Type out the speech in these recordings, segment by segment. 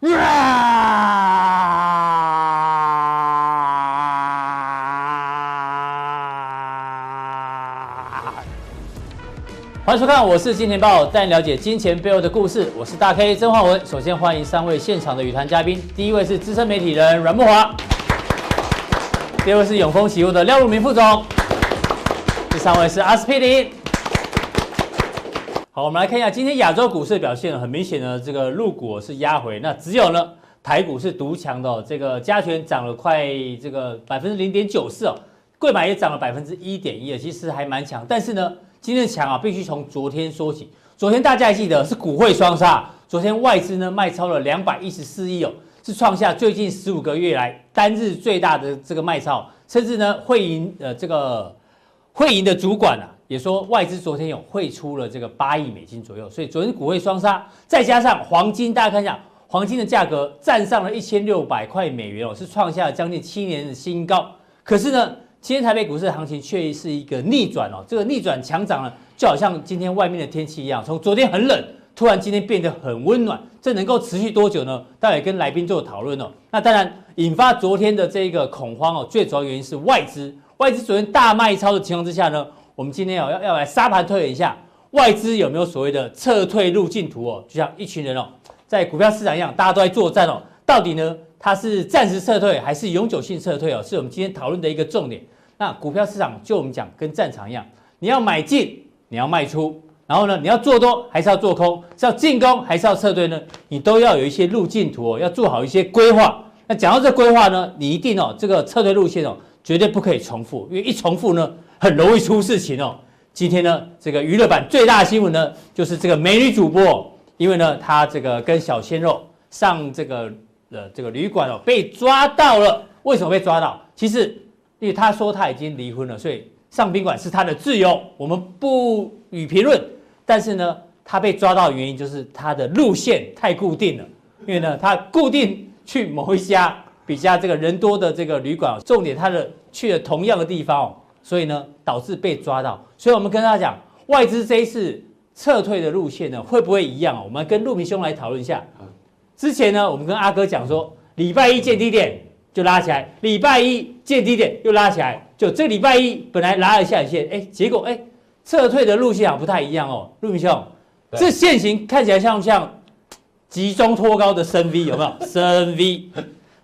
欢迎收看，我是金钱爆，带你了解金钱背后的故事。我是大 K 曾焕文。首先欢迎三位现场的与谈嘉宾，第一位是资深媒体人阮慕华，第二位是永丰期货的廖路明副总，第三位是阿司匹林。好，我们来看一下今天亚洲股市的表现，很明显呢，这个陆股是压回，那只有呢台股是独强的哦。这个加权涨了快这个百分之零点九四哦，贵买也涨了百分之一点一，其实还蛮强，但是呢。今天的强啊，必须从昨天说起。昨天大家还记得是股汇双杀，昨天外资呢卖超了两百一十四亿哦，是创下最近十五个月来单日最大的这个卖超。甚至呢，汇银呃这个汇银的主管啊也说，外资昨天有汇出了这个八亿美金左右。所以昨天股汇双杀，再加上黄金，大家看一下，黄金的价格站上了一千六百块美元哦，是创下了将近七年的新高。可是呢，今天台北股市的行情却是一个逆转哦，这个逆转强涨呢，就好像今天外面的天气一样，从昨天很冷，突然今天变得很温暖，这能够持续多久呢？待会跟来宾做讨论哦。那当然，引发昨天的这个恐慌哦，最主要原因是外资，外资昨天大卖超的情况之下呢，我们今天哦要要来沙盘推演一下，外资有没有所谓的撤退路径图哦？就像一群人哦，在股票市场一样，大家都在作战哦，到底呢？它是暂时撤退还是永久性撤退哦？是我们今天讨论的一个重点。那股票市场就我们讲跟战场一样，你要买进，你要卖出，然后呢，你要做多还是要做空，是要进攻还是要撤退呢？你都要有一些路径图哦，要做好一些规划。那讲到这规划呢，你一定哦，这个撤退路线哦，绝对不可以重复，因为一重复呢，很容易出事情哦。今天呢，这个娱乐版最大的新闻呢，就是这个美女主播，因为呢，她这个跟小鲜肉上这个。呃这个旅馆哦，被抓到了，为什么被抓到？其实，因为她说她已经离婚了，所以上宾馆是她的自由，我们不予评论。但是呢，她被抓到的原因就是她的路线太固定了，因为呢，她固定去某一家比较这个人多的这个旅馆，重点她的去了同样的地方哦，所以呢，导致被抓到。所以我们跟大家讲，外资这一次撤退的路线呢，会不会一样？我们跟陆明兄来讨论一下。之前呢，我们跟阿哥讲说，礼拜一见低点就拉起来，礼拜一见低点又拉起来，就这礼拜一本来拉了下影线，哎，结果哎，撤退的路线啊不太一样哦，陆明兄，这线型看起来像不像集中托高的深 V 有没有？深 V，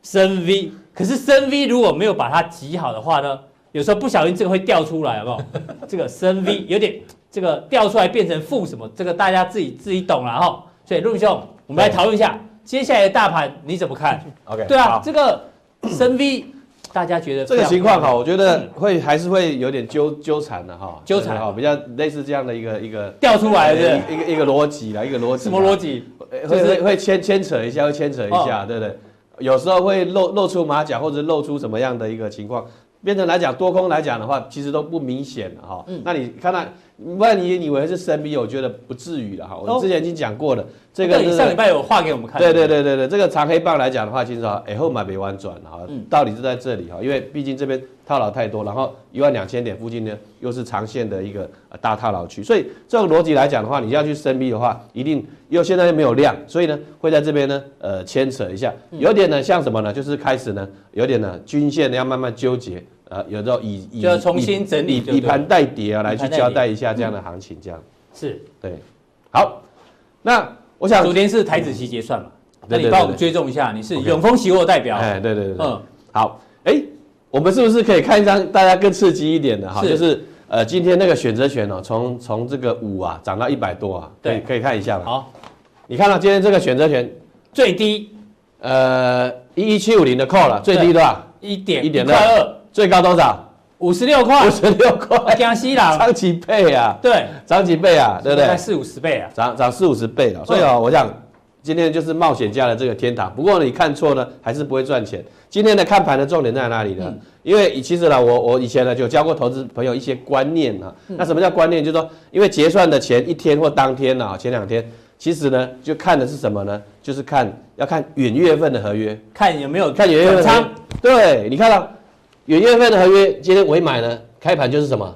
深 V，可是深 V 如果没有把它挤好的话呢，有时候不小心这个会掉出来，好不好？这个深 V 有点这个掉出来变成负什么？这个大家自己自己懂了哈。所以陆明兄，我们来讨论一下。接下来的大盘你怎么看？OK，对啊，这个深 V，大家觉得这个情况哈，我觉得会还是会有点纠纠缠的哈，纠缠哈，比较类似这样的一个一个掉出来的一个一个逻辑啦，一个逻辑。什么逻辑？会会会牵牵扯一下，会牵扯一下，对不对？有时候会露露出马脚，或者露出什么样的一个情况，变成来讲多空来讲的话，其实都不明显了哈。那你看到？万一你以为是深 V，我觉得不至于了哈。我之前已经讲过了，这个上礼拜有画给我们看。对对对对对，这个长黑棒来讲的话，其实啊哎后买没弯转哈，道理就在这里哈。因为毕竟这边套牢太多，然后一万两千点附近呢又是长线的一个大套牢区，所以这个逻辑来讲的话，你要去深 V 的话，一定又现在又没有量，所以呢会在这边呢呃牵扯一下，有点呢像什么呢？就是开始呢有点呢均线要慢慢纠结。呃，有时候以以就重新整理，以盘带跌啊，来去交代一下这样的行情，这样。是。对。好，那我想昨天是台子期结算嘛，那你帮我们追踪一下，你是永丰期货代表，哎，对对对，嗯，好，哎，我们是不是可以看一张大家更刺激一点的哈？就是呃，今天那个选择权哦，从从这个五啊涨到一百多啊，对，可以看一下嘛。好，你看到今天这个选择权最低，呃，一一七五零的 call 了，最低多少？一点一点二。最高多少？五十六块。五十六块，江西啦，涨几倍啊？对，涨几倍啊？对不对？四五十倍啊，涨涨四五十倍了。所以啊，我想今天就是冒险家的这个天堂。不过你看错呢，还是不会赚钱。今天的看盘的重点在哪里呢？因为其实呢，我我以前呢就教过投资朋友一些观念啊。那什么叫观念？就是说，因为结算的前一天或当天啊，前两天，其实呢就看的是什么呢？就是看要看远月份的合约，看有没有看远月份仓。对，你看到。元月份的合约今天尾买呢，开盘就是什么？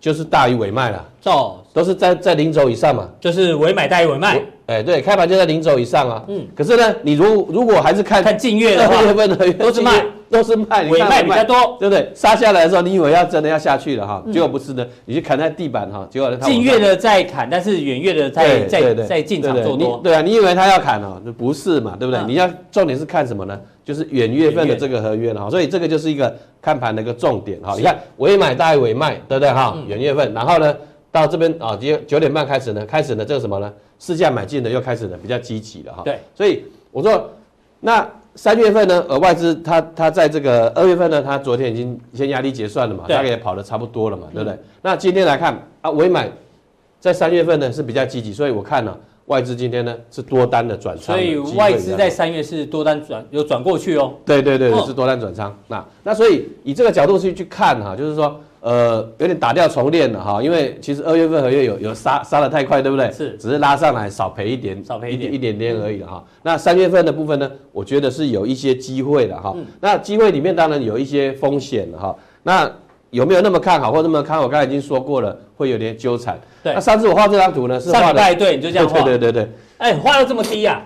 就是大于尾卖了。哦，都是在在零轴以上嘛，就是尾买大于尾卖。哎，对，开盘就在零轴以上啊。嗯。可是呢，你如如果还是看看近月的话，二月份的都是卖，都是卖，尾卖比较多，对不对？杀下来的时候，你以为要真的要下去了哈，结果不是的，你去砍在地板哈，结果近月的在砍，但是远月的在在在进场做多。对啊，你以为他要砍哦，不是嘛，对不对？你要重点是看什么呢？就是远月份的这个合约了哈，所以这个就是一个看盘的一个重点哈。你看尾买大于尾卖，对不对哈？远月份，然后呢？到这边啊，九九点半开始呢，开始呢，这个什么呢？市价买进的又开始呢，比较积极了哈。对，所以我说，那三月份呢，呃，外资它它在这个二月份呢，它昨天已经先压力结算了嘛，大概也跑的差不多了嘛，对不对？那今天来看啊，尾买在三月份呢是比较积极，所以我看呢，外资今天呢是多单的转仓，所以外资在三月是多单转有转过去哦。对对对，是多单转仓。那那所以以这个角度去去看哈，就是说。呃，有点打掉重练了哈，因为其实二月份合约有有杀杀得太快，对不对？是，只是拉上来少赔一点，少赔一点一点点而已了哈。那三月份的部分呢，我觉得是有一些机会的哈。那机会里面当然有一些风险了哈。那有没有那么看好或那么看好？我刚才已经说过了，会有点纠缠。对。那上次我画这张图呢，是画的对，你就这样画。对对对对。哎，画的这么低呀？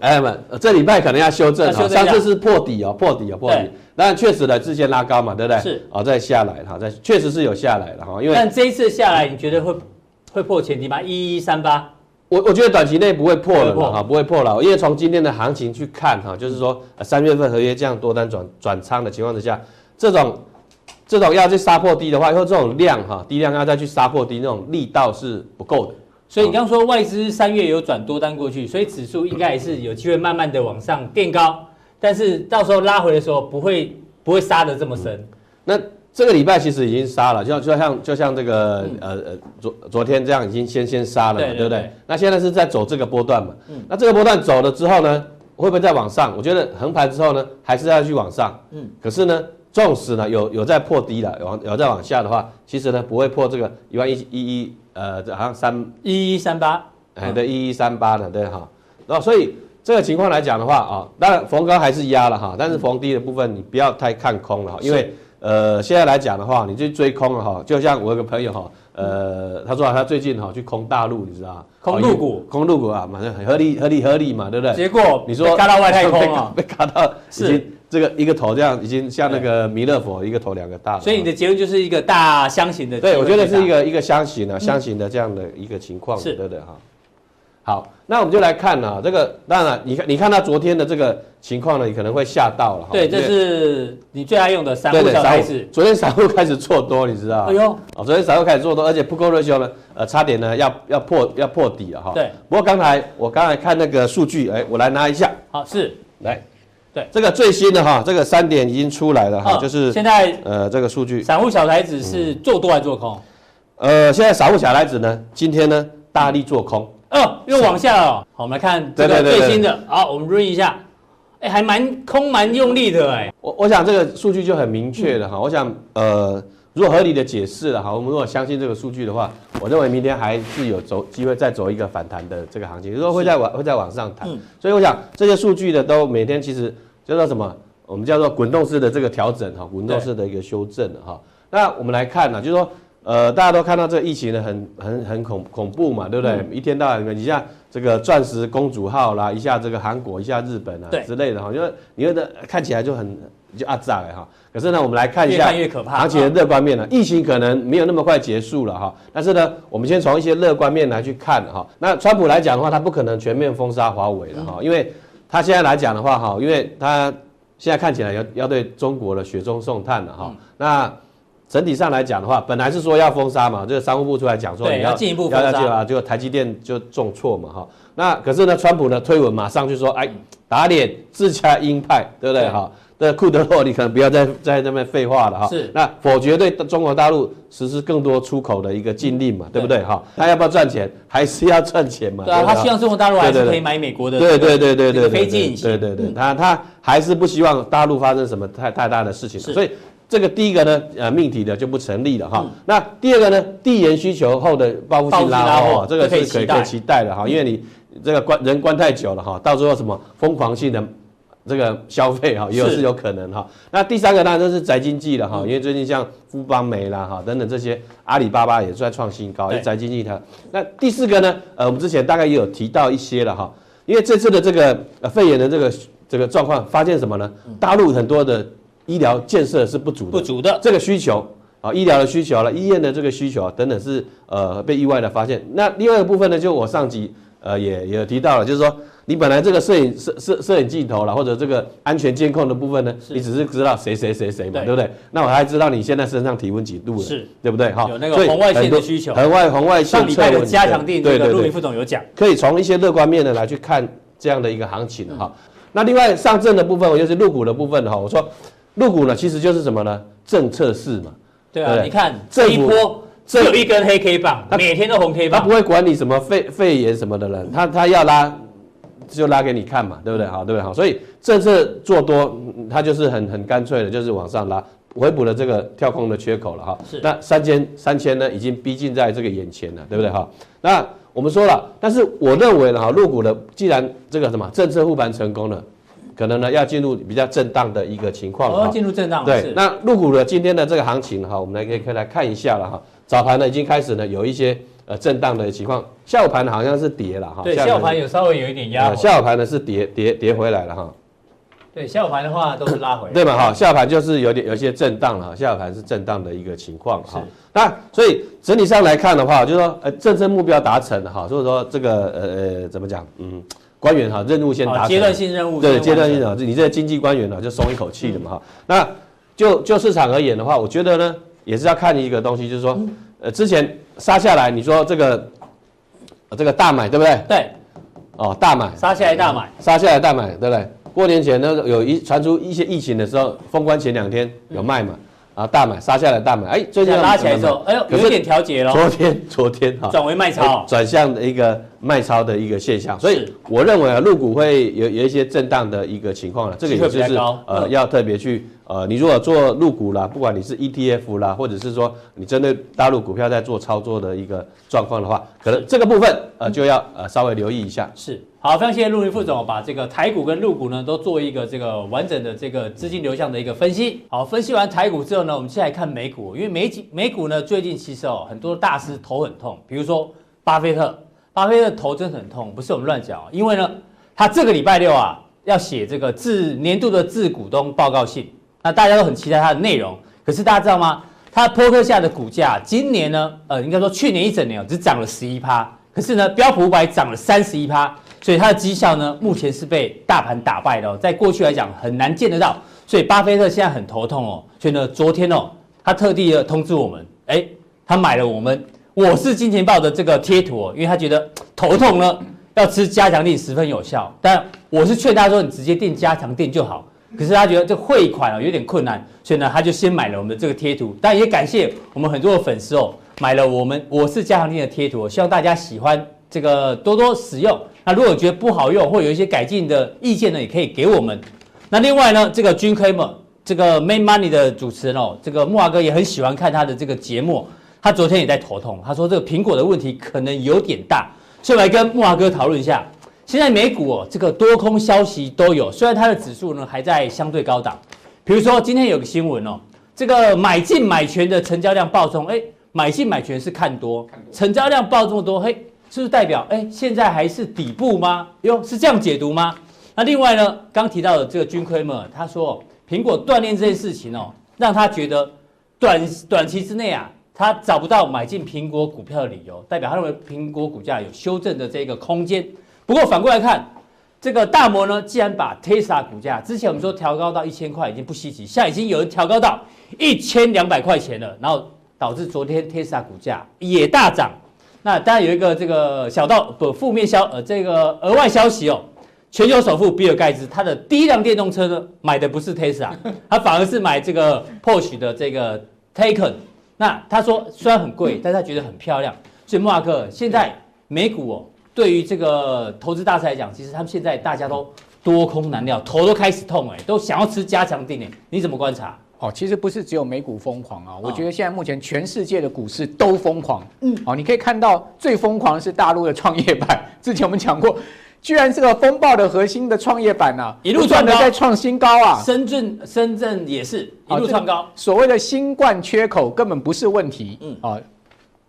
哎们，这礼拜可能要修正哈。上次是破底哦，破底哦，破底。但确实的，之前拉高嘛，对不对？是，哦，再下来哈，再确实是有下来的哈，因为但这一次下来，你觉得会会破前低吗？一一三八，我我觉得短期内不会破了哈，不会破了，因为从今天的行情去看哈，就是说三月份合约这样多单转转仓的情况之下，这种这种要去杀破低的话，以后这种量哈，低量要再去杀破低，那种力道是不够的。所以你刚刚说外资三月有转多单过去，所以指数应该也是有机会慢慢的往上垫高。但是到时候拉回的时候不会不会杀得这么深，嗯，那这个礼拜其实已经杀了，就就像就像这个呃呃昨昨天这样已经先先杀了对不对？那现在是在走这个波段嘛，嗯，那这个波段走了之后呢，会不会再往上？我觉得横盘之后呢，还是要去往上，嗯，可是呢，纵使呢有有在破低了，往有在往下的话，其实呢不会破这个一万一一一呃，好像三一一三八，哎对一一三八的对哈，然后所以。这个情况来讲的话啊，当然逢高还是压了哈，但是逢低的部分你不要太看空了哈，因为呃现在来讲的话，你去追空了哈，就像我有个朋友哈，呃他说他最近哈去空大陆，你知道吗？空陆股，空陆股啊，马上很合理合理合理嘛，对不对？结果你说嘎到外太空啊，被嘎到已经这个一个头这样，已经像那个弥勒佛一个头两个大。所以你的结论就是一个大箱型的。对，我觉得是一个一个箱型的箱型的这样的一个情况，对不对哈？好，那我们就来看啊，这个当然了，你看，你看到昨天的这个情况呢，你可能会吓到了。对，这是你最爱用的散户小台子。昨天散户开始做多，你知道？哎呦，哦，昨天散户开始做多，而且 Put Call Ratio 呢，呃，差点呢要要破要破底了哈。对。不过刚才我刚才看那个数据，哎，我来拿一下。好，是，来，对，这个最新的哈，这个三点已经出来了哈，就是现在呃这个数据。散户小台子是做多还是做空？呃，现在散户小台子呢，今天呢大力做空。哦，又往下了。好，我们来看这个最新的。好，我们 run 一下。哎，还蛮空蛮用力的哎。我我想这个数据就很明确了哈。我想呃，如果合理的解释了哈，我们如果相信这个数据的话，我认为明天还是有走机会再走一个反弹的这个行情，就是说会再往会再往上弹。所以我想这些数据的都每天其实叫做什么？我们叫做滚动式的这个调整哈，滚动式的一个修正哈。那我们来看呢，就是说。呃，大家都看到这个疫情呢，很很很恐恐怖嘛，对不对？嗯、一天到晚，你像这个钻石公主号啦，一下这个韩国，一下日本啊之类的哈，因为你觉得看起来就很就阿杂哈。可是呢，我们来看一下，越看越可怕。行情的乐观面呢，疫情可能没有那么快结束了哈，但是呢，我们先从一些乐观面来去看哈。那川普来讲的话，他不可能全面封杀华为的哈，因为他现在来讲的话哈，因为他现在看起来要要对中国的雪中送炭了哈，那。整体上来讲的话，本来是说要封杀嘛，这个商务部出来讲说你要进一步封杀啊，就台积电就重挫嘛哈。那可是呢，川普呢推文马上就说，哎，打脸自家鹰派，对不对哈？那库德洛，你可能不要 再在那边废话了哈。是。那否决对中国大陆实施更多出口的一个禁令嘛，对不对哈？他要不要赚钱？还是要赚钱嘛？对啊，他希望中国大陆还是可以买美国的。对对对对对。飞机引擎。对对对，他他还是不希望大陆发生什么太太大的事情，所以。这个第一个呢，呃，命题的就不成立了哈。嗯、那第二个呢，递延需求后的报复性拉货，这个是可以可以期待的哈。因为你这个关人关太久了哈，到时候什么疯狂性的这个消费哈，也有是有可能哈。那第三个当然就是宅经济了哈，因为最近像富邦媒啦哈等等这些，阿里巴巴也在创新高，宅经济它。那第四个呢，呃，我们之前大概也有提到一些了哈，因为这次的这个呃肺炎的这个这个状况，发现什么呢？大陆很多的医疗建设是不足的，不足的这个需求啊，医疗的需求了，医院的这个需求啊等等是呃被意外的发现。那另外一个部分呢，就我上集呃也也提到了，就是说。你本来这个摄影摄摄摄影镜头了，或者这个安全监控的部分呢，你只是知道谁谁谁谁嘛，对不对？那我还知道你现在身上体温几度了，是，对不对？哈，有那个红外线的需求，红外红外线上礼拜的加强定，对对对，陆副总有讲，可以从一些乐观面的来去看这样的一个行情哈。那另外上证的部分，我就是入股的部分哈。我说入股呢，其实就是什么呢？政策市嘛，对啊，你看这一波只有一根黑 K 棒，每天都红 K 棒，他不会管你什么肺肺炎什么的人，他他要拉。就拉给你看嘛，对不对？好，对不对？好，所以政策做多，它就是很很干脆的，就是往上拉，回补了这个跳空的缺口了哈。是。那三千三千呢，已经逼近在这个眼前了，对不对？哈。那我们说了，但是我认为呢，哈，入股的既然这个什么政策护盘成功了，可能呢要进入比较震荡的一个情况。哦，进入震荡。对。那入股的今天的这个行情哈，我们来可以可以来看一下了哈。早盘呢已经开始呢有一些。呃，震荡的情况，下午盘好像是跌了哈。对，下午盘有稍微有一点压。下午盘呢是跌跌跌回来了哈。对，下午盘的话都是拉回来。对嘛哈，下午盘就是有点有一些震荡了哈，下午盘是震荡的一个情况哈。那所以整体上来看的话，就是说呃政策目标达成了哈，所以说这个呃呃怎么讲嗯，官员哈任务先达成。阶段性任务。对，阶段性的，你这个经济官员呢就松一口气了嘛哈。那就就市场而言的话，我觉得呢也是要看一个东西，就是说呃之前。杀下来，你说这个，这个大买对不对？对，哦，大买，杀下来大买，杀下来大买，对不对？过年前呢，有一传出一些疫情的时候，封关前两天有卖嘛。啊，大买杀下来大买，哎，最近拉起来之后，哎呦，有点调节了。昨天，昨天哈，转为卖超，转向的一个卖超的一个现象，所以我认为啊，入股会有有一些震荡的一个情况了，这个也就是呃要特别去呃，你如果做入股啦，不管你是 ETF 啦，或者是说你针对大陆股票在做操作的一个状况的话，可能这个部分呃就要呃稍微留意一下。是。好，非常谢谢陆云副总把这个台股跟陆股呢都做一个这个完整的这个资金流向的一个分析。好，分析完台股之后呢，我们先来看美股，因为美股美股呢最近其实哦很多大师头很痛，比如说巴菲特，巴菲特头真的很痛，不是我们乱讲，因为呢他这个礼拜六啊要写这个致年度的致股东报告信，那大家都很期待它的内容，可是大家知道吗？他波克夏的股价今年呢，呃应该说去年一整年只涨了十一趴，可是呢标普五百涨了三十一趴。所以它的绩效呢，目前是被大盘打败的，在过去来讲很难见得到，所以巴菲特现在很头痛哦。所以呢，昨天哦，他特地的通知我们，哎，他买了我们我是金钱豹的这个贴图哦，因为他觉得头痛呢要吃加强錠十分有效，但我是劝他说你直接订加强錠就好，可是他觉得这汇款哦有点困难，所以呢他就先买了我们的这个贴图，但也感谢我们很多的粉丝哦买了我们我是加强錠的贴图，希望大家喜欢这个多多使用。那如果觉得不好用，或有一些改进的意见呢，也可以给我们。那另外呢，这个 Jun Kramer 这个 Main Money 的主持人哦，这个木华哥也很喜欢看他的这个节目。他昨天也在头痛，他说这个苹果的问题可能有点大，所以来跟木华哥讨论一下。现在美股哦，这个多空消息都有，虽然它的指数呢还在相对高档。比如说今天有个新闻哦，这个买进买权的成交量暴增，哎，买进买权是看多，成交量暴这么多，嘿。是不是代表哎，现在还是底部吗？哟，是这样解读吗？那另外呢，刚提到的这个 Jim Cramer，他说苹果锻炼这件事情哦，让他觉得短短期之内啊，他找不到买进苹果股票的理由，代表他认为苹果股价有修正的这个空间。不过反过来看，这个大摩呢，既然把 Tesla 股价之前我们说调高到一千块已经不稀奇，现在已经有人调高到一千两百块钱了，然后导致昨天 Tesla 股价也大涨。那当然有一个这个小道不负面消呃这个额外消息哦，全球首富比尔盖茨他的第一辆电动车呢买的不是 Tesla，他反而是买这个 Porsche 的这个 Taycan。那他说虽然很贵，但是他觉得很漂亮。所以莫拉克现在美股哦，对于这个投资大师来讲，其实他们现在大家都多空难料，头都开始痛哎，都想要吃加强定哎，你怎么观察？哦，其实不是只有美股疯狂啊，我觉得现在目前全世界的股市都疯狂。嗯，哦，你可以看到最疯狂的是大陆的创业板。之前我们讲过，居然这个风暴的核心的创业板啊，一路赚的，在创新高啊！深圳深圳也是一路创高。所谓的新冠缺口根本不是问题，嗯啊，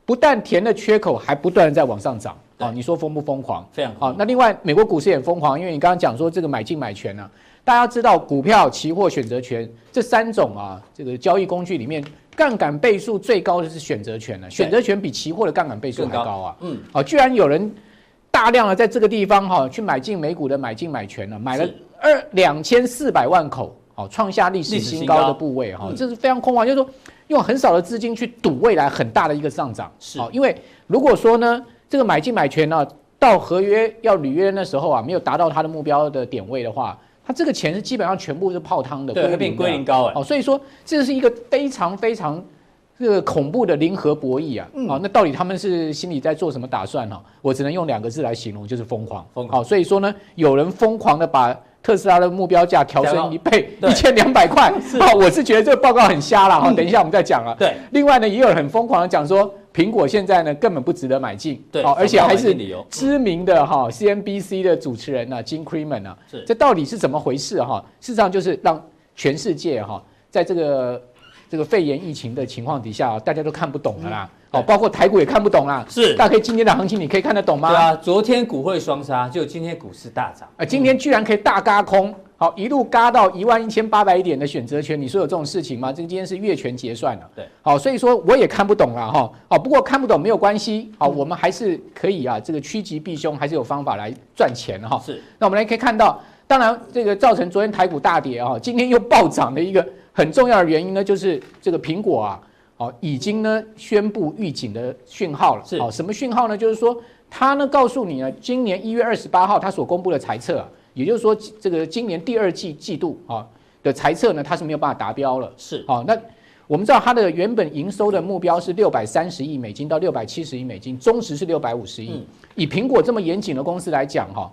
不但填了缺口，还不断的在往上涨啊！你说疯不疯狂？非常好。那另外，美国股市也疯狂，因为你刚刚讲说这个买进买权啊，大家知道股票、期货、选择权这三种啊，这个交易工具里面，杠杆倍数最高的是选择权了，选择权比期货的杠杆倍数还高啊！嗯，啊，居然有人。大量的在这个地方哈，去买进美股的买进买权了，买了二两千四百万口，好创下历史新高的部位哈，这是非常空啊，就是说用很少的资金去赌未来很大的一个上涨，是，因为如果说呢，这个买进买权呢，到合约要履约的时候啊，没有达到它的目标的点位的话，它这个钱是基本上全部是泡汤的，对，会变归零高哎，哦，所以说这是一个非常非常。这个恐怖的零和博弈啊，嗯、啊，那到底他们是心里在做什么打算呢、啊？我只能用两个字来形容，就是疯狂。疯狂。所以说呢，有人疯狂的把特斯拉的目标价调升一倍，一千两百块。是啊，我是觉得这个报告很瞎了哈。嗯、等一下我们再讲啊。对。另外呢，也有人很疯狂的讲说，苹果现在呢根本不值得买进。对。而且还是知名的哈、啊、CNBC 的主持人呢、啊，Jim Cramer 呢，是。这到底是怎么回事哈、啊？事实上就是让全世界哈、啊，在这个。这个肺炎疫情的情况底下，大家都看不懂了啦。哦，包括台股也看不懂啦。是，大家可以今天的行情，你可以看得懂吗？对啊，昨天股汇双杀，就今天股市大涨。啊，今天居然可以大嘎空，好，一路嘎到一万一千八百点的选择权，你说有这种事情吗？这今天是月权结算了。对，好，所以说我也看不懂了哈。好，不过看不懂没有关系，好，我们还是可以啊，这个趋吉避凶，还是有方法来赚钱哈。是，那我们来可以看到，当然这个造成昨天台股大跌啊，今天又暴涨的一个。很重要的原因呢，就是这个苹果啊，哦，已经呢宣布预警的讯号了。是，哦，什么讯号呢？就是说，它呢告诉你呢，今年一月二十八号它所公布的财测啊，也就是说，这个今年第二季季度啊的财测呢，它是没有办法达标了。是，啊，那我们知道它的原本营收的目标是六百三十亿美金到六百七十亿美金，中值是六百五十亿。嗯，以苹果这么严谨的公司来讲，哈。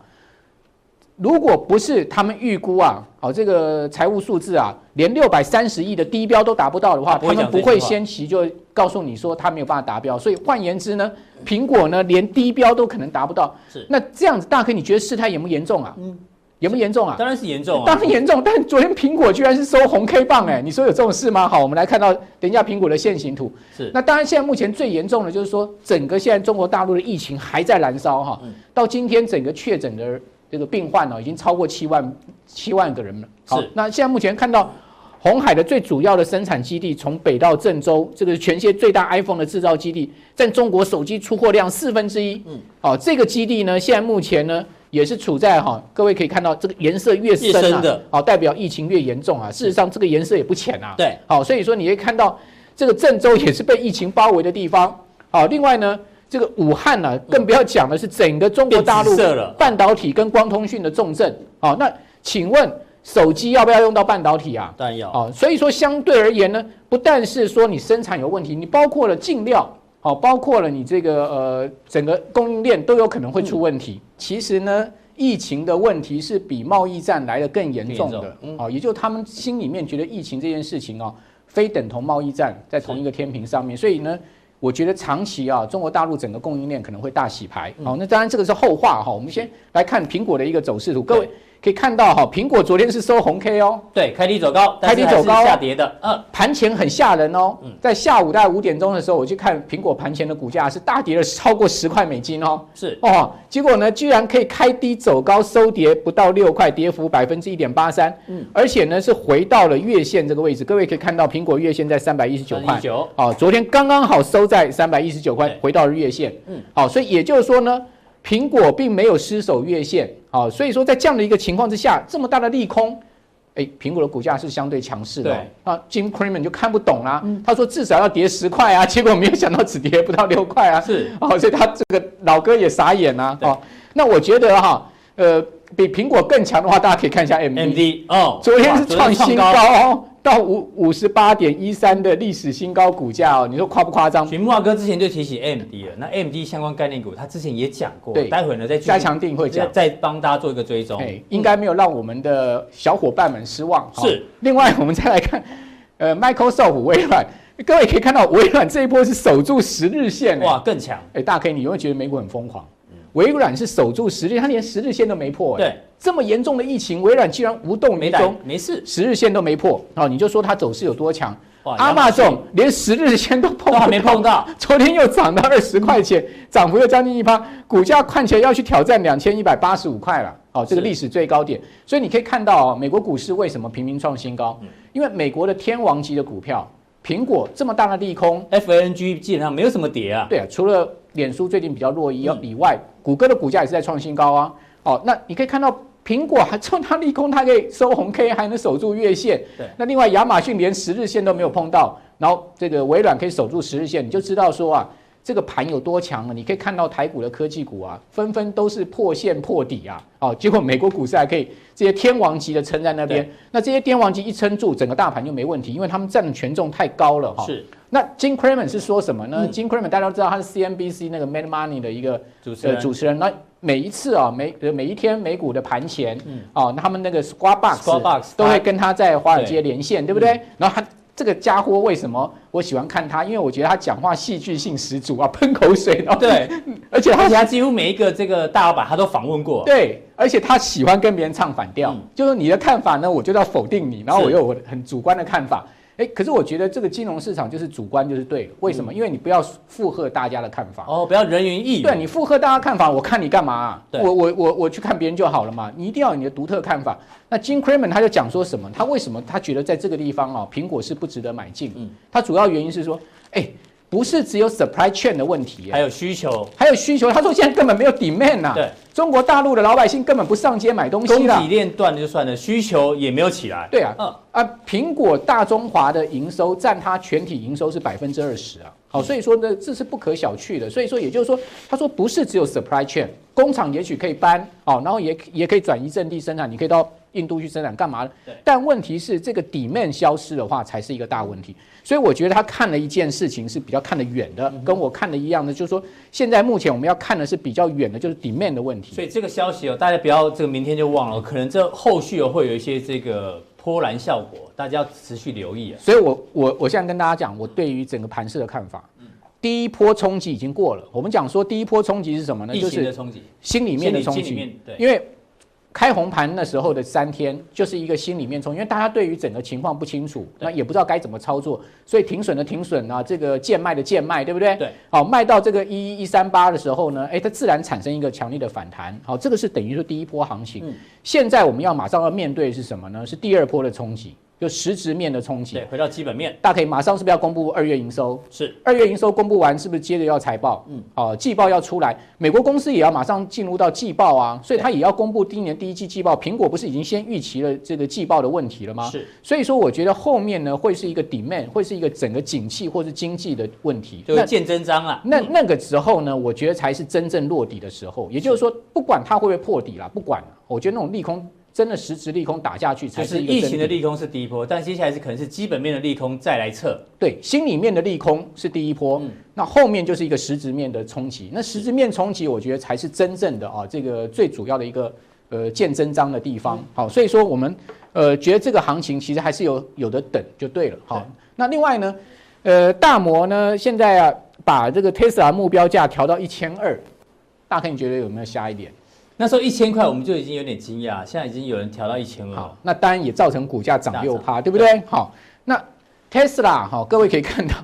如果不是他们预估啊，好这个财务数字啊，连六百三十亿的低标都达不到的话，他们不会先期就告诉你说他没有办法达标。所以换言之呢，苹果呢连低标都可能达不到。是，那这样子，大哥你觉得事态严不严重啊？嗯，严不严重啊？当然是严重啊，当然严重。但昨天苹果居然是收红 K 棒哎，你说有这种事吗？好，我们来看到等一下苹果的线形图。是，那当然现在目前最严重的就是说，整个现在中国大陆的疫情还在燃烧哈。到今天整个确诊的。这个病患呢，已经超过七万七万个人了。好，是那现在目前看到，红海的最主要的生产基地从北到郑州，这个是全世界最大 iPhone 的制造基地，占中国手机出货量四分之一。嗯，好，这个基地呢，现在目前呢，也是处在哈，各位可以看到这个颜色越深啊，的好，代表疫情越严重啊。事实上，这个颜色也不浅啊。对，好，所以说你会看到这个郑州也是被疫情包围的地方。好，另外呢。这个武汉呢、啊，更不要讲的是整个中国大陆半导体跟光通讯的重镇。好，那请问手机要不要用到半导体啊？当然要。好，所以说相对而言呢，不但是说你生产有问题，你包括了进料，好，包括了你这个呃整个供应链都有可能会出问题。其实呢，疫情的问题是比贸易战来的更严重的。好，也就他们心里面觉得疫情这件事情啊，非等同贸易战在同一个天平上面，所以呢。我觉得长期啊，中国大陆整个供应链可能会大洗牌。好，那当然这个是后话哈。我们先来看苹果的一个走势图，各位。可以看到哈，苹果昨天是收红 K 哦，对，开低走高，开低走高，下跌的，嗯，盘前很吓人哦，嗯。在下午大概五点钟的时候，我去看苹果盘前的股价是大跌了超过十块美金哦，是。哦，结果呢，居然可以开低走高，收跌不到六块，跌幅百分之一点八三，嗯，而且呢是回到了月线这个位置，各位可以看到苹果月线在三百一十九块，九，哦，昨天刚刚好收在三百一十九块，回到了月线，嗯，好，所以也就是说呢。苹果并没有失守月线，好，所以说在这样的一个情况之下，这么大的利空，哎，苹果的股价是相对强势的。对。啊，Jim Cramer 就看不懂啦，嗯、他说至少要跌十块啊，结果没有想到只跌不到六块啊，是，哦，所以他这个老哥也傻眼啊，哦，那我觉得哈，呃，比苹果更强的话，大家可以看一下 AMD 哦，昨天是创新高哦。到五五十八点一三的历史新高股价哦，你说夸不夸张？木华哥之前就提起 AMD 了，那 AMD 相关概念股，他之前也讲过，对，待会呢再加强定会讲，再帮大家做一个追踪，哎，应该没有让我们的小伙伴们失望。是，另外我们再来看，呃，Microsoft 微软，各位可以看到微软这一波是守住十日线，哇，更强，哎，大 K，你有没有觉得美股很疯狂？微软是守住十日，它连十日线都没破。对，这么严重的疫情，微软居然无动于衷，没事，十日线都没破。哦，你就说它走势有多强？阿马总连十日线都碰都没碰到，昨天又涨到二十块钱，涨幅又将近一趴，股价看起来要去挑战两千一百八十五块了。哦，这个历史最高点。所以你可以看到哦，美国股市为什么频频创新高？因为美国的天王级的股票，苹果这么大的利空，FANG 基本上没有什么跌啊。对啊，除了脸书最近比较弱以以外，谷歌的股价也是在创新高啊。哦，那你可以看到。苹果还冲它利空，它可以收红 K，还能守住月线。对，那另外亚马逊连十日线都没有碰到，然后这个微软可以守住十日线，你就知道说啊，这个盘有多强了。你可以看到台股的科技股啊，纷纷都是破线破底啊。哦，结果美国股市还可以这些天王级的撑在那边。那这些天王级一撑住，整个大盘就没问题，因为他们占的权重太高了哈。是。那 Jim Cramer 是说什么呢？嗯、Jim Cramer 大家都知道他是 CNBC 那个 Mad Money 的一个主持人。主持人那。每一次啊，每每一天美股的盘前，嗯，哦，他们那个 Squawk Box 都会跟他在华尔街连线，对，对不对？嗯、然后他这个家伙为什么我喜欢看他？因为我觉得他讲话戏剧性十足啊，喷口水，对，而且他他几乎每一个这个大老板他都访问过，对，而且他喜欢跟别人唱反调，嗯、就是你的看法呢，我就要否定你，然后我又有我很主观的看法。哎，可是我觉得这个金融市场就是主观就是对，为什么？因为你不要附和大家的看法哦，不要人云亦云。对，你附和大家看法，我看你干嘛啊？我我我我去看别人就好了嘛。你一定要有你的独特看法。那 Jim Cramer 他就讲说什么？他为什么他觉得在这个地方哦，苹果是不值得买进？嗯，他主要原因是说，哎。不是只有 supply chain 的问题，还有需求，还有需求。他说现在根本没有 demand 呐，对，中国大陆的老百姓根本不上街买东西了，供给链断了就算了，需求也没有起来。对啊，嗯。啊，苹果大中华的营收占它全体营收是百分之二十啊，好，所以说呢，这是不可小觑的。所以说，也就是说，他说不是只有 supply chain，工厂也许可以搬，哦，然后也也可以转移阵地生产，你可以到印度去生产干嘛的？但问题是这个 demand 消失的话，才是一个大问题。所以我觉得他看了一件事情是比较看得远的，跟我看的一样的，就是说现在目前我们要看的是比较远的，就是 demand 的问题。所以这个消息哦，大家不要这个明天就忘了，可能这后续会有一些这个波澜效果，大家要持续留意啊。所以我我我现在跟大家讲，我对于整个盘势的看法，第一波冲击已经过了。我们讲说第一波冲击是什么呢？疫情的冲击，心里面的冲击，对，因为。开红盘那时候的三天，就是一个心里面冲，因为大家对于整个情况不清楚，那也不知道该怎么操作，所以停损的停损啊，这个贱卖的贱卖，对不对？对。好，卖到这个一一一三八的时候呢，哎，它自然产生一个强烈的反弹。好，这个是等于说第一波行情。嗯。现在我们要马上要面对的是什么呢？是第二波的冲击。就实质面的冲击，对，回到基本面，大家可以马上是不是要公布二月营收？是，二月营收公布完，是不是接着要财报？嗯，哦，季报要出来，美国公司也要马上进入到季报啊，所以它也要公布今年第一季季报。苹果不是已经先预期了这个季报的问题了吗？是，所以说我觉得后面呢会是一个 demand，会是一个整个景气或是经济的问题，就见真章了。那那个时候呢，我觉得才是真正落底的时候。也就是说，不管它会不会破底啦，不管，我觉得那种利空。真的实质利空打下去才是疫情的利空是第一波，但接下来是可能是基本面的利空再来测。对，心里面的利空是第一波，嗯、那后面就是一个实质面的冲击。那实质面冲击，我觉得才是真正的啊，这个最主要的一个呃见真章的地方。好，所以说我们呃觉得这个行情其实还是有有的等就对了。好，那另外呢，呃大摩呢现在啊把这个 Tesla 目标价调到一千二，大家你觉得有没有下一点？那时候一千块我们就已经有点惊讶，现在已经有人调到一千二。好，那当然也造成股价涨六趴，对不对？好，那 Tesla 好，各位可以看到，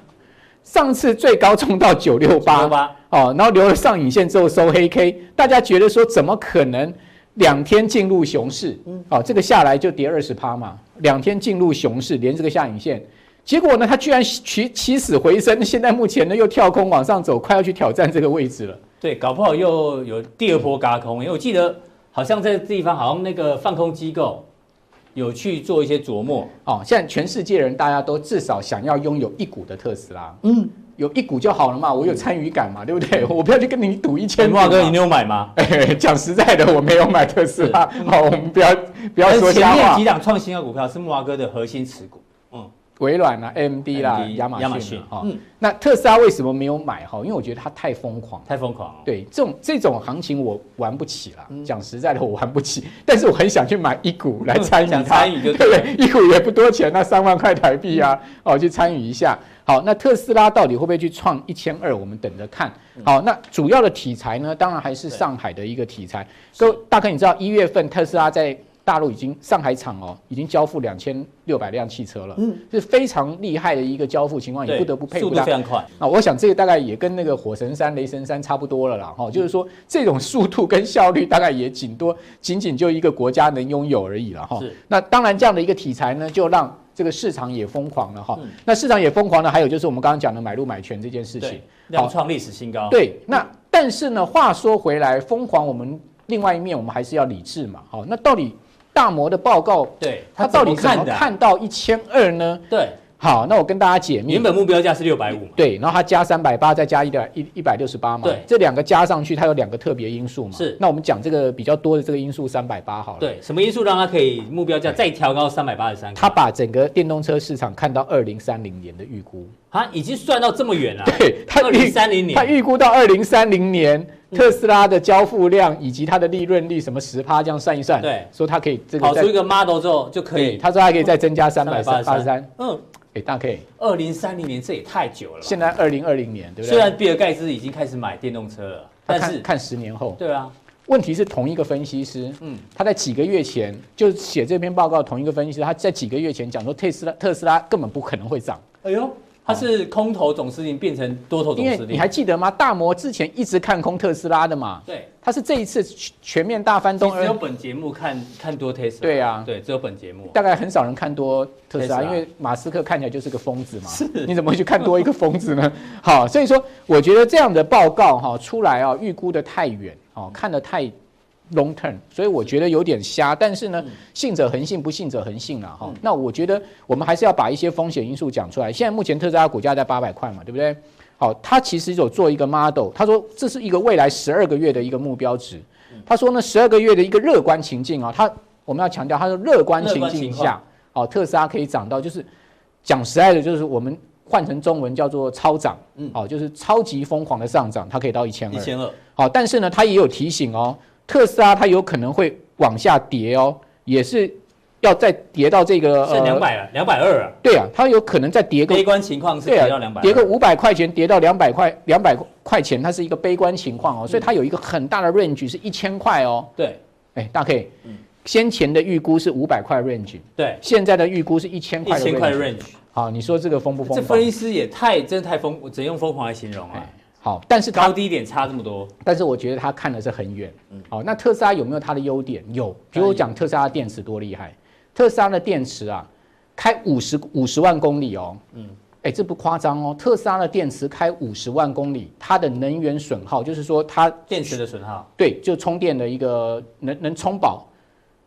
上次最高冲到九六八，哦，然后留了上影线之后收黑 K，大家觉得说怎么可能两天进入熊市？嗯，哦，这个下来就跌二十趴嘛，两天进入熊市，连这个下影线，结果呢，它居然起起死回生，现在目前呢又跳空往上走，快要去挑战这个位置了。对，搞不好又有第二波嘎空，因为我记得好像在这个地方，好像那个放空机构有去做一些琢磨哦。现在全世界人大家都至少想要拥有一股的特斯拉，嗯，有一股就好了嘛，我有参与感嘛，对不对？我不要去跟你赌一千。慕驊哥，你有买吗？哎，讲实在的，我没有买特斯拉。好，我们不要不要说瞎话。前面几档创新的股票是木华哥的核心持股，嗯，微软啦、AMD 啦、亚马逊哈，那特斯拉为什么没有买哈？因为我觉得它太疯狂，太疯狂了。对，这种这种行情我玩不起了。讲实在的，我玩不起。但是我很想去买一股来参与它，对不对？一股也不多钱，那三万块台币啊，哦，去参与一下。好，那特斯拉到底会不会去创一千二？我们等着看。好，那主要的题材呢，当然还是上海的一个题材。都大哥你知道，一月份特斯拉在。大陆已经上海厂哦，已经交付两千六百辆汽车了，嗯，是非常厉害的一个交付情况，也不得不佩服它。速度非常快啊！我想这个大概也跟那个火神山、雷神山差不多了啦，哈，就是说这种速度跟效率大概也仅多仅仅就一个国家能拥有而已了，哈。是。那当然这样的一个题材呢，就让这个市场也疯狂了，哈。那市场也疯狂了，还有就是我们刚刚讲的买入买权这件事情，要创历史新高。对。那但是呢，话说回来，疯狂我们另外一面我们还是要理智嘛，好，那到底？大摩的报告，对，他到底怎么看到一千二呢？对，好，那我跟大家解密。原本目标价是六百五，对，然后他加三百八，再加一点一一百六十八嘛，对，这两个加上去，它有两个特别因素嘛。是，那我们讲这个比较多的这个因素三百八好了。对，什么因素让它可以目标价再调高三百八十三？他把整个电动车市场看到二零三零年的预估，啊，已经算到这么远了。对，他二零三零年，他预估到二零三零年。特斯拉的交付量以及它的利润率什么十趴这样算一算，对，说它可以这个跑出一个 model 之后就可以，他说还可以再增加三百八十三，嗯，哎，大家可以。二零三零年这也太久了，现在二零二零年，对不对？虽然比尔盖茨已经开始买电动车了，但是看十年后，对啊，问题是同一个分析师，嗯，他在几个月前就写这篇报告，同一个分析师他在几个月前讲说特斯拉特斯拉根本不可能会涨，哎呦。他是空头总司令变成多头总司令，你还记得吗？大摩之前一直看空特斯拉的嘛。对，他是这一次全面大翻动。只有本节目看看多特斯拉。对啊，对，只有本节目。大概很少人看多特斯拉，因为马斯克看起来就是个疯子嘛。是。你怎么会去看多一个疯子呢？好，所以说我觉得这样的报告哈出来啊，预估的太远哦，看的太。Long term，所以我觉得有点瞎，但是呢，信者恒信，不信者恒信了。哈、嗯。那我觉得我们还是要把一些风险因素讲出来。现在目前特斯拉股价在八百块嘛，对不对？好，他其实有做一个 model，他说这是一个未来十二个月的一个目标值。他说呢，十二个月的一个乐观情境啊，他我们要强调，他说乐观情境下，好，特斯拉可以涨到，就是讲实在的，就是我们换成中文叫做超涨，嗯，好，就是超级疯狂的上涨，它可以到一千二，一千二。好，但是呢，他也有提醒哦。特斯拉它有可能会往下跌哦，也是要再跌到这个是两百了，两百二啊。对啊，它有可能再跌个悲观情况是跌到两百，跌个五百块钱，跌到两百块，两百块钱，它是一个悲观情况哦，所以它有一个很大的 range 是一千块哦。对，哎，大家可以，先前的预估是五百块 range，对，现在的预估是一千块，一千块 range。好，你说这个疯不疯狂？这分析师也太真的太疯，只能用疯狂来形容啊。好，但是高低点差这么多，但是我觉得他看的是很远。嗯，好，那特斯拉有没有它的优点？有，比如我讲特斯拉的电池多厉害。特斯拉的电池啊，开五十五十万公里哦，嗯，哎，这不夸张哦。特斯拉的电池开五十万公里，它的能源损耗，就是说它电池的损耗，对，就充电的一个能能充饱，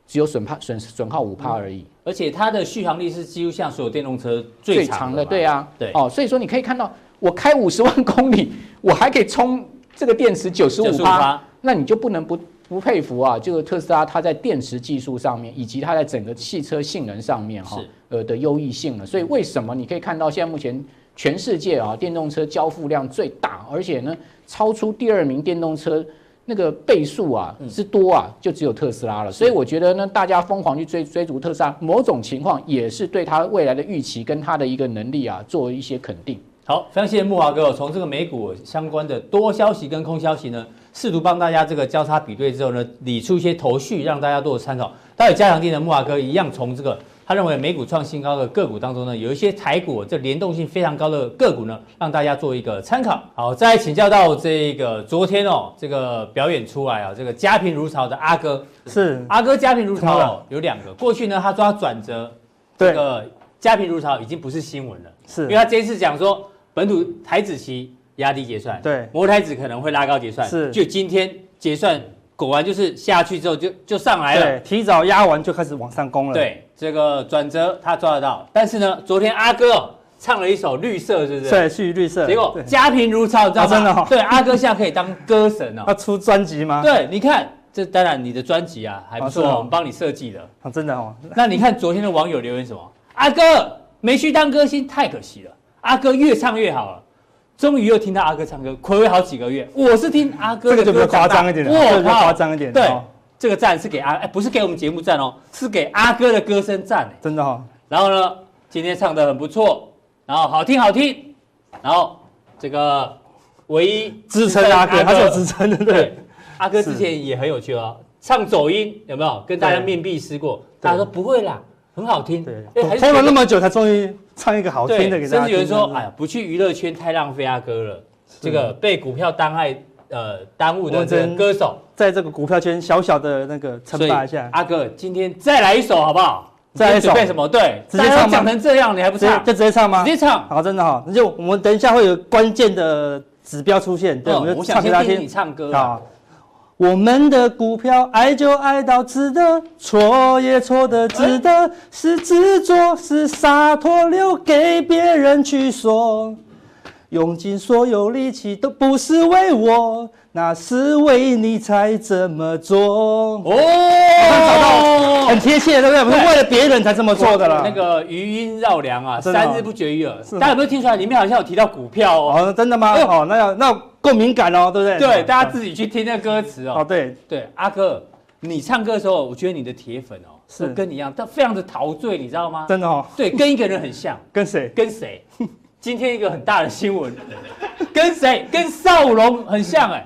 只有损耗损损耗五帕而已。而且它的续航力是几乎像所有电动车最长的，对啊，对，哦，所以说你可以看到。我开五十万公里，我还可以充这个电池九十五趴，那你就不能不不佩服啊！这个特斯拉它在电池技术上面，以及它在整个汽车性能上面哈，呃的优异性了。所以为什么你可以看到现在目前全世界啊电动车交付量最大，而且呢超出第二名电动车那个倍数啊之多啊，就只有特斯拉了。所以我觉得呢，大家疯狂去追追逐特斯拉，某种情况也是对它未来的预期跟它的一个能力啊做一些肯定。好，非常谢谢木华哥。从这个美股相关的多消息跟空消息呢，试图帮大家这个交叉比对之后呢，理出一些头绪，让大家都有参考。待会加强店的木华哥一样，从这个他认为美股创新高的个股当中呢，有一些台股这联动性非常高的个股呢，让大家做一个参考。好，再来请教到这个昨天哦，这个表演出来啊，这个家贫如潮的阿哥是阿哥家贫如潮哦，有两个。过去呢，他抓转折，这个家贫如潮已经不是新闻了，是因为他这一次讲说。本土台子期压低结算，对，摩台子可能会拉高结算，是，就今天结算果然就是下去之后就就上来了，对，提早压完就开始往上攻了，对，这个转折他抓得到，但是呢，昨天阿哥唱了一首绿色，是不是？对，去绿色，结果家贫如潮，你知道吗？真的哦，对，阿哥现在可以当歌神哦，他出专辑吗？对，你看，这当然你的专辑啊还不错，我们帮你设计的，真的哦。那你看昨天的网友留言什么？阿哥。没去当歌星太可惜了。阿哥越唱越好了，终于又听到阿哥唱歌，暌违好几个月。我是听阿哥的歌，这个就比较夸张一点，哇，比较夸张一点。对，这个赞是给阿，哎，不是给我们节目赞哦，是给阿哥的歌声赞，真的哈。然后呢，今天唱的很不错，然后好听好听，然后这个唯一支撑阿哥，他是有支撑的，对。阿哥之前也很有趣哦，唱走音有没有跟大家面壁思过？大家说不会啦。很好听，对，拖了那么久才终于唱一个好听的给大家。甚至有人说，哎呀，不去娱乐圈太浪费阿哥了。这个被股票当爱呃耽误的这个歌手，在这个股票圈小小的那个称霸一下。阿哥，今天再来一首好不好？再来一首。准备什么？对，直接唱。讲成这样，你还不唱？就直接唱吗？直接唱。好，真的好。那就我们等一下会有关键的指标出现，对，我们就唱给大家听。你唱歌啊。我们的股票爱就爱到值得，错也错的值得，是执着是洒脱，留给别人去说。用尽所有力气都不是为我，那是为你才这么做。哦，找到很贴切，对不对？不是为了别人才这么做的了。那个余音绕梁啊，三日不绝于耳。大家有没有听出来？里面好像有提到股票哦。哦，真的吗？哦，那要那够敏感哦，对不对？对，大家自己去听那个歌词哦。哦，对对，阿哥，你唱歌的时候，我觉得你的铁粉哦，是跟你一样，他非常的陶醉，你知道吗？真的哦。对，跟一个人很像。跟谁？跟谁？今天一个很大的新闻，跟谁？跟少龙很像哎，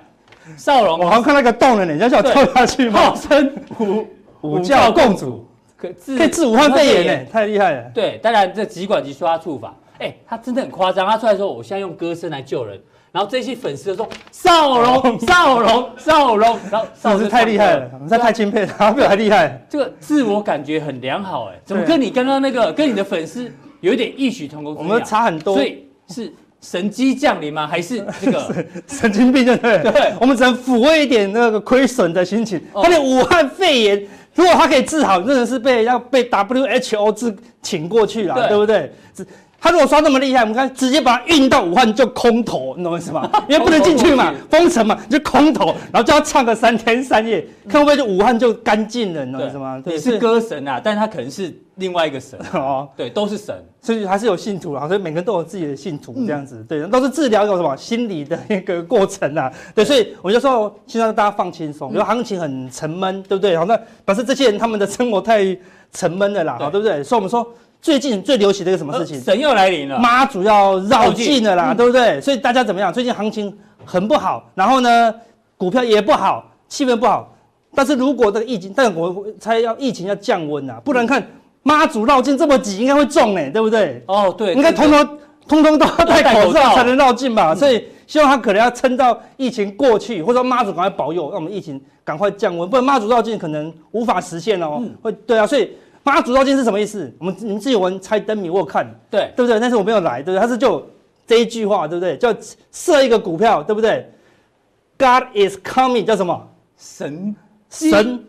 少龙，我好像看那个洞了呢，你要叫我跳下去吗？号称武武教共主，可可以治武汉肺炎呢，太厉害了。对，当然这疾管局说他触法，哎，他真的很夸张，他出来说我现在用歌声来救人，然后这些粉丝就说少龙 少龙少龙，然后少龙太厉害了，我们太钦佩他，比我还厉害。这个自我感觉很良好哎，怎么跟你刚刚那个跟你的粉丝？有一点异曲同工，我们差很多，所以是神机降临吗？还是这个 神经病？对不对？对，我们只能抚慰一点那个亏损的心情。他连武汉肺炎，如果他可以治好，真的是被要被 WHO 治请过去了，对不对？他如果刷那么厉害，我们看直接把他运到武汉就空投，你懂我意思吗？因为不能进去嘛，封城嘛，就空投，然后叫他唱个三天三夜，看会不会就武汉就干净了，你懂我意思吗？也是歌神啊，但他可能是另外一个神哦，对，都是神，所以还是有信徒啊，所以每个人都有自己的信徒这样子，对，都是治疗有什么心理的一个过程啊，对，所以我就说，现在大家放轻松，因为行情很沉闷，对不对？好，那表示这些人他们的生活太沉闷了啦，好，对不对？所以我们说。最近最流行的一个什么事情？神又来临了，妈祖要绕境了啦，对不对？所以大家怎么样？最近行情很不好，然后呢，股票也不好，气氛不好。但是如果这个疫情，但我猜要疫情要降温啊，不然看妈祖绕境这么挤，应该会中哎，对不对？哦，对，应该通通通通都要戴口罩才能绕境吧？所以希望他可能要撑到疫情过去，或者说妈祖赶快保佑，让我们疫情赶快降温，不然妈祖绕境可能无法实现哦。会，对啊，所以。妈祖绕境是什么意思？我们你们自己玩猜灯谜，我有看，对对不对？但是我没有来，对不对？他是就这一句话，对不对？叫设一个股票，对不对？God is coming，叫什么？神神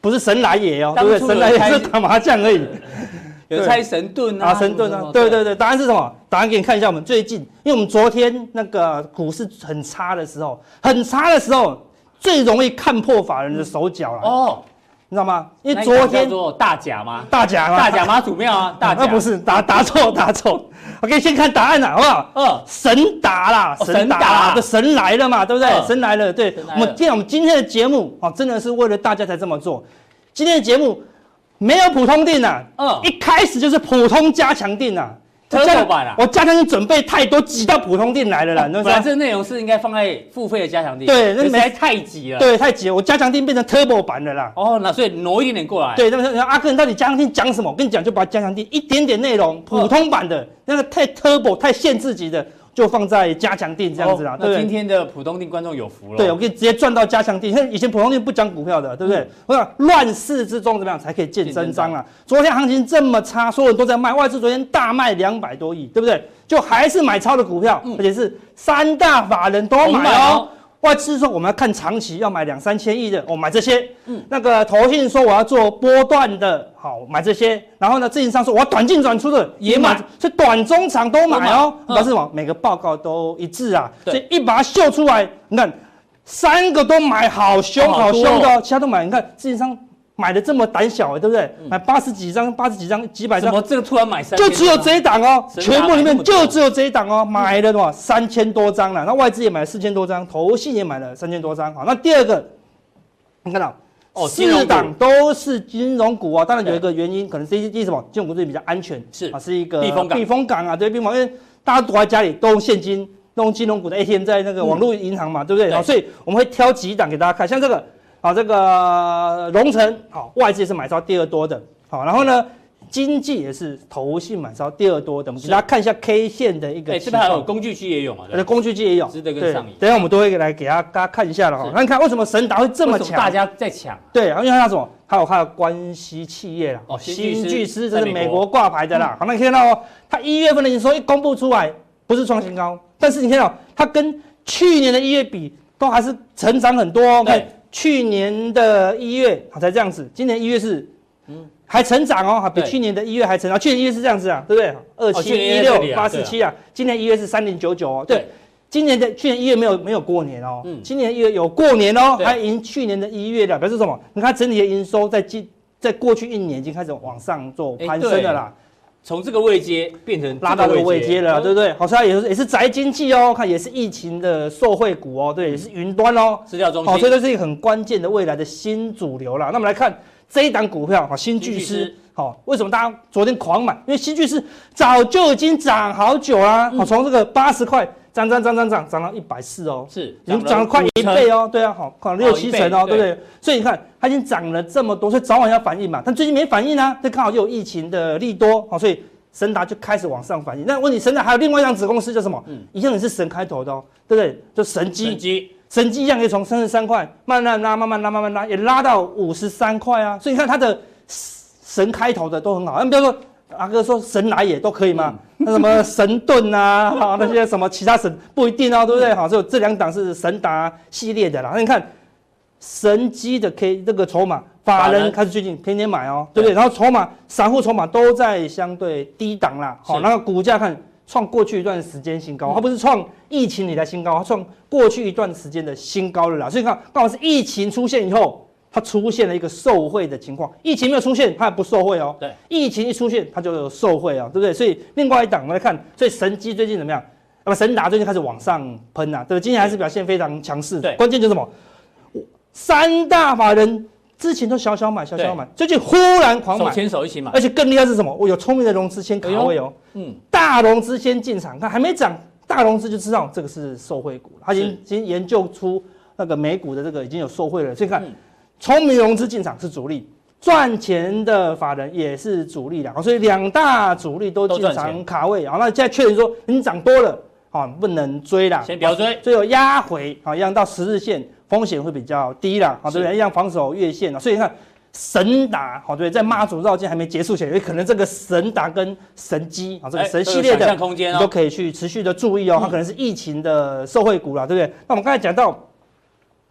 不是神来也哦，对不对？神来也是打麻将而已。有猜神盾啊？神盾啊？对对对，答案是什么？答案给你看一下。我们最近，因为我们昨天那个股市很差的时候，很差的时候，最容易看破法人的手脚了。哦。你知道吗？因为昨天做大甲吗？大甲吗？大甲妈祖庙啊，大甲那不是答答错 答错。OK，先看答案啦，好不好？嗯，神达啦，神达啦，的神来了嘛，对不对？神来了，对。我们今天我们今天的节目哦，真的是为了大家才这么做。今天的节目没有普通定呐，嗯，一开始就是普通加强定呐。我加强店准备太多，挤到普通店来了啦。本来这内容是应该放在付费的加强店，对，那没太挤了。对，太挤了。我加强店变成 Turbo 版的啦。哦，那所以挪一点点过来。对，那么阿哥，你到底加强店讲什么？我跟你讲，就把加强店一点点内容，普通版的那个太 Turbo 太限制级的。就放在加强店这样子啦，对。今天的普通店观众有福了。对，我可以直接赚到加强店。像以前普通店不讲股票的，对不对？我想乱世之中怎么样才可以见真章啊？昨天行情这么差，所有人都在卖，外资昨天大卖两百多亿，对不对？就还是买超的股票，而且是三大法人都买哦。外资说我们要看长期，要买两三千亿的，我买这些。嗯，那个投信说我要做波段的，好买这些。然后呢，自营商说我要短进短出的，也买，所以短中长都买哦。表示什么？每个报告都一致啊。所以一把它秀出来，你看三个都买好凶好凶的，其他都买。你看自营商买的这么胆小，对不对？买八十几张，八十几张，几百张。怎么这个突然买三？就只有这一档哦，全部里面就只有这一档哦，买了多少？三千多张了。那外资也买了四千多张，投信也买了三千多张。好，那第二个，你看到哦，四档都是金融股啊。当然有一个原因，可能是第一什么？金融股最比较安全，是啊，是一个避风港。避风港啊，对，避风港，因为大家躲在家里都用现金，都用金融股的 ATM 在那个网络银行嘛，对不对？好，所以我们会挑几档给大家看，像这个。好，这个荣成好，外资也是买超第二多的，好，然后呢，经济也是投信买超第二多的，我们给大家看一下 K 线的一个，哎，这边还有工具机也有嘛？对，工具机也有，值得跟上。等下我们都会来给大家看一下了哈。那你看为什么神达会这么强？大家在抢。对，因为它什么？还有它的关系企业啦，哦，新巨师这是美国挂牌的啦。好，那你看到哦，它一月份的营收一公布出来，不是创新高，但是你看到它跟去年的一月比，都还是成长很多哦。对。去年的一月才这样子，今年一月是，嗯，还成长哦，比去年的一月还成长。去年一月是这样子啊，对不对？二七一六八四七啊，今年一月是三零九九哦。对，今年的去年一月没有没有过年哦，嗯，今年一月有过年哦，还赢去年的一月的，表示什么？你看整体的营收在今在过去一年已经开始往上做攀升的啦。从这个位阶变成拉到这个位阶了，对不对？好，像也是也是宅经济哦，看也是疫情的受惠股哦，对，也是云端哦，资料中心，好，所以这是一个很关键的未来的新主流了。那我们来看这一档股票，好，新巨师，好，为什么大家昨天狂买？因为新巨师早就已经涨好久啦，好，从这个八十块。涨涨涨涨涨涨到一百四哦，是已经涨了快一倍哦，对啊，好，快六七成哦，对不对？所以你看它已经涨了这么多，所以早晚要反应嘛。但最近没反应啊，这刚好又有疫情的利多，好，所以神达就开始往上反应。那问题神达还有另外一样子公司叫什么？嗯，一样也是神开头的哦，对不对？就神机，神机，神机一样可以从三十三块慢慢拉，慢慢拉，慢慢拉，也拉到五十三块啊。所以你看它的神开头的都很好。那比如说阿哥说神来也都可以吗？那什么神盾啊，哈，那些什么其他神不一定哦，对不对？好，就这两档是神达系列的啦。那你看神机的 K 这个筹码，法人开始最近天天买哦，对不对？然后筹码散户筹码都在相对低档啦。好，然后股价看创过去一段时间新高，它不是创疫情以来新高，它创过去一段时间的新高了啦。所以看刚好是疫情出现以后。它出现了一个受贿的情况，疫情没有出现，它还不受贿哦。对，疫情一出现，它就有受贿啊，对不对？所以另外一档我们来看，所以神机最近怎么样？那么神达最近开始往上喷呐、啊，对，今天还是表现非常强势。对，关键就是什么？三大法人之前都小小买，小小买，最近忽然狂买，手牵手一起买，而且更厉害是什么？我有聪明的融资先卡位哦，嗯，大融资先进场，看还没涨，大融资就知道这个是受惠股，他已经已经研究出那个美股的这个已经有受惠了，所以看。聪明融资进场是主力，赚钱的法人也是主力的，所以两大主力都进场卡位啊。那现在确认说你涨多了啊，不能追了，先不要追，最后压回啊，一样到十日线风险会比较低了好，对不对？一样防守月线啊。所以你看神达好对，在妈祖绕境还没结束前，有可能这个神达跟神机啊，这个神系列的空间都可以去持续的注意哦，它可能是疫情的受惠股了，对不对？那我们刚才讲到。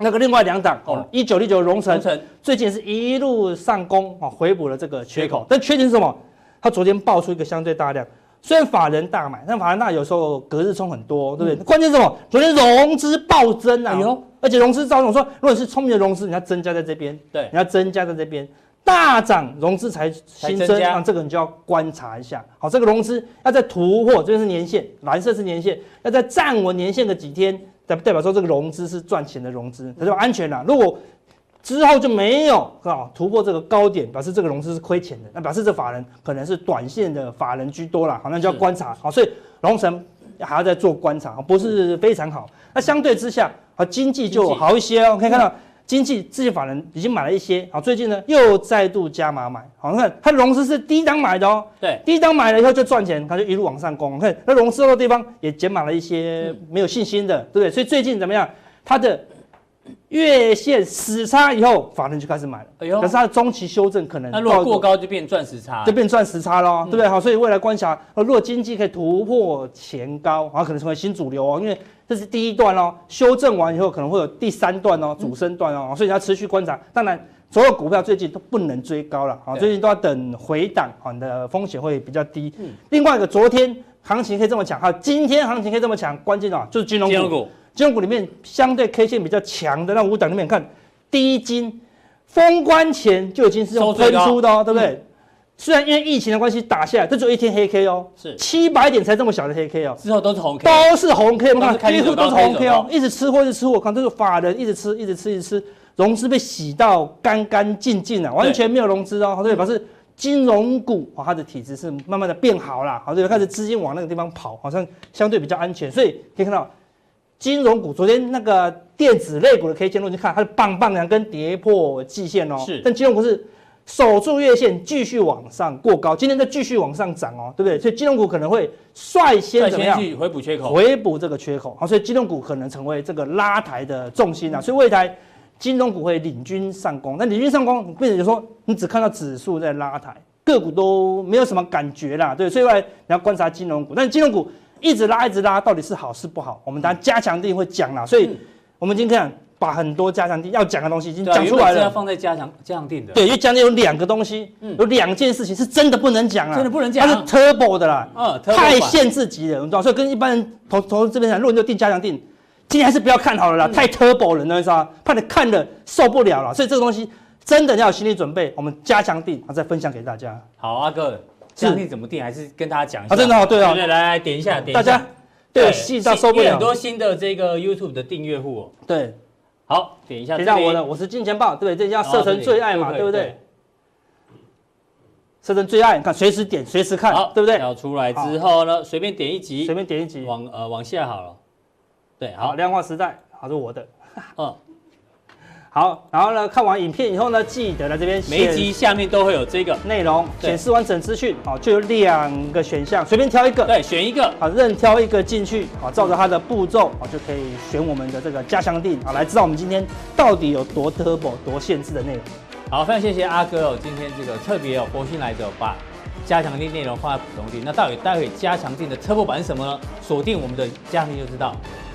那个另外两档哦，一九六九荣成最近是一路上攻啊，回补了这个缺口。但缺点是什么？它昨天爆出一个相对大量，虽然法人大买，但法人大有时候隔日冲很多，对不对？关键是什么？昨天融资暴增啊，而且融资照我说，如果是聪明的融资，你要增加在这边，对，你要增加在这边，大涨融资才新增，那这个你就要观察一下。好，这个融资要在突破，这边是年限，蓝色是年限，要在站稳年限的几天。代代表说这个融资是赚钱的融资，它就安全了。如果之后就没有啊突破这个高点，表示这个融资是亏钱的，那表示这法人可能是短线的法人居多了，好，那就要观察。好，所以龙神还要再做观察，不是非常好。那相对之下，啊，经济就好一些哦，可以看到。经济这些法人已经买了一些，好，最近呢又再度加码买，好，你看它融资是低档买的哦，对，低档买了以后就赚钱，它就一路往上攻，看那融资的地方也减码了一些没有信心的，对不对？所以最近怎么样？它的月线死叉以后，法人就开始买了，哎呦，可是它的中期修正可能那如果过高就变钻石叉，就变钻石叉喽，对不对？好，所以未来观察，如果经济可以突破前高，然后可能成为新主流哦，因为。这是第一段哦，修正完以后可能会有第三段哦，主升段哦，所以你要持续观察。当然，所有股票最近都不能追高了啊，最近都要等回档啊，你的风险会比较低。另外一个，昨天行情可以这么强，还有今天行情可以这么强，关键啊就是金融股。金融股里面相对 K 线比较强的那五档里面，看第一金、封关前就已经是用喷出的哦，对不对？嗯、虽然因为疫情的关系打下来，这就一天黑 K 哦，是。七百点才这么小的黑 K 哦，之后都是红 K，都是红 K，我们看几乎都是红 K 哦，一直吃货一直吃货，看这个法人一直吃，一直吃，一直吃，融资被洗到干干净净了，完全没有融资哦，所以，表示金融股啊，它的体质是慢慢的变好了，好，对，开始资金往那个地方跑，好像相对比较安全，所以可以看到。金融股昨天那个电子类股的 K 线路，你看它是棒棒两根跌破季线哦，是。但金融股是守住月线，继续往上过高，今天再继续往上涨哦，对不对？所以金融股可能会率先怎么样？回补缺口，回补这个缺口。好，所以金融股可能成为这个拉抬的重心啊。所以未来金融股会领军上攻。那领军上攻，并且就说你只看到指数在拉抬，个股都没有什么感觉啦，对。所以未来你要观察金融股，但金融股。一直拉，一直拉，到底是好是不好？我们等下加强定会讲啦。所以，我们今天把很多加强定要讲的东西已经讲出来了。要放在加强加强定的。对，因为讲的有两个东西，有两件事情是真的不能讲啊，真的不能讲。它是 turbo 的啦，嗯，太限制级了，你知道？所以跟一般人投投这边讲，如果你就定加强定，今天还是不要看好了啦，太 turbo 了，你知道吗？怕你看了受不了了。所以这个东西真的要有心理准备。我们加强錠，我再分享给大家。好，阿哥。加强定怎么定？还是跟大家讲一下。啊，真的好，对啊。对，来来点一下，点一下。大家对细到受不了。很多新的这个 YouTube 的订阅户哦。对，好，点一下。点一下我的，我是金钱豹，对，这叫设成最爱嘛，对不对？设成最爱，你看随时点，随时看，对不对？然后出来之后呢，随便点一集，随便点一集，往呃往下好了。对，好，量化时代，好，是我的。嗯。好，然后呢，看完影片以后呢，记得来这边。每一集下面都会有这个内容，显示完整资讯。好，就有两个选项，随便挑一个。对，选一个。好，任挑一个进去。好，照着它的步骤，好，就可以选我们的这个加强定。好，来知道我们今天到底有多 turbo、多限制的内容。好，非常谢谢阿哥哦，今天这个特别有佛心来的把加强定内容放在普通定。那到底待会加强定的 turbo 版是什么呢？锁定我们的加强錠就知道。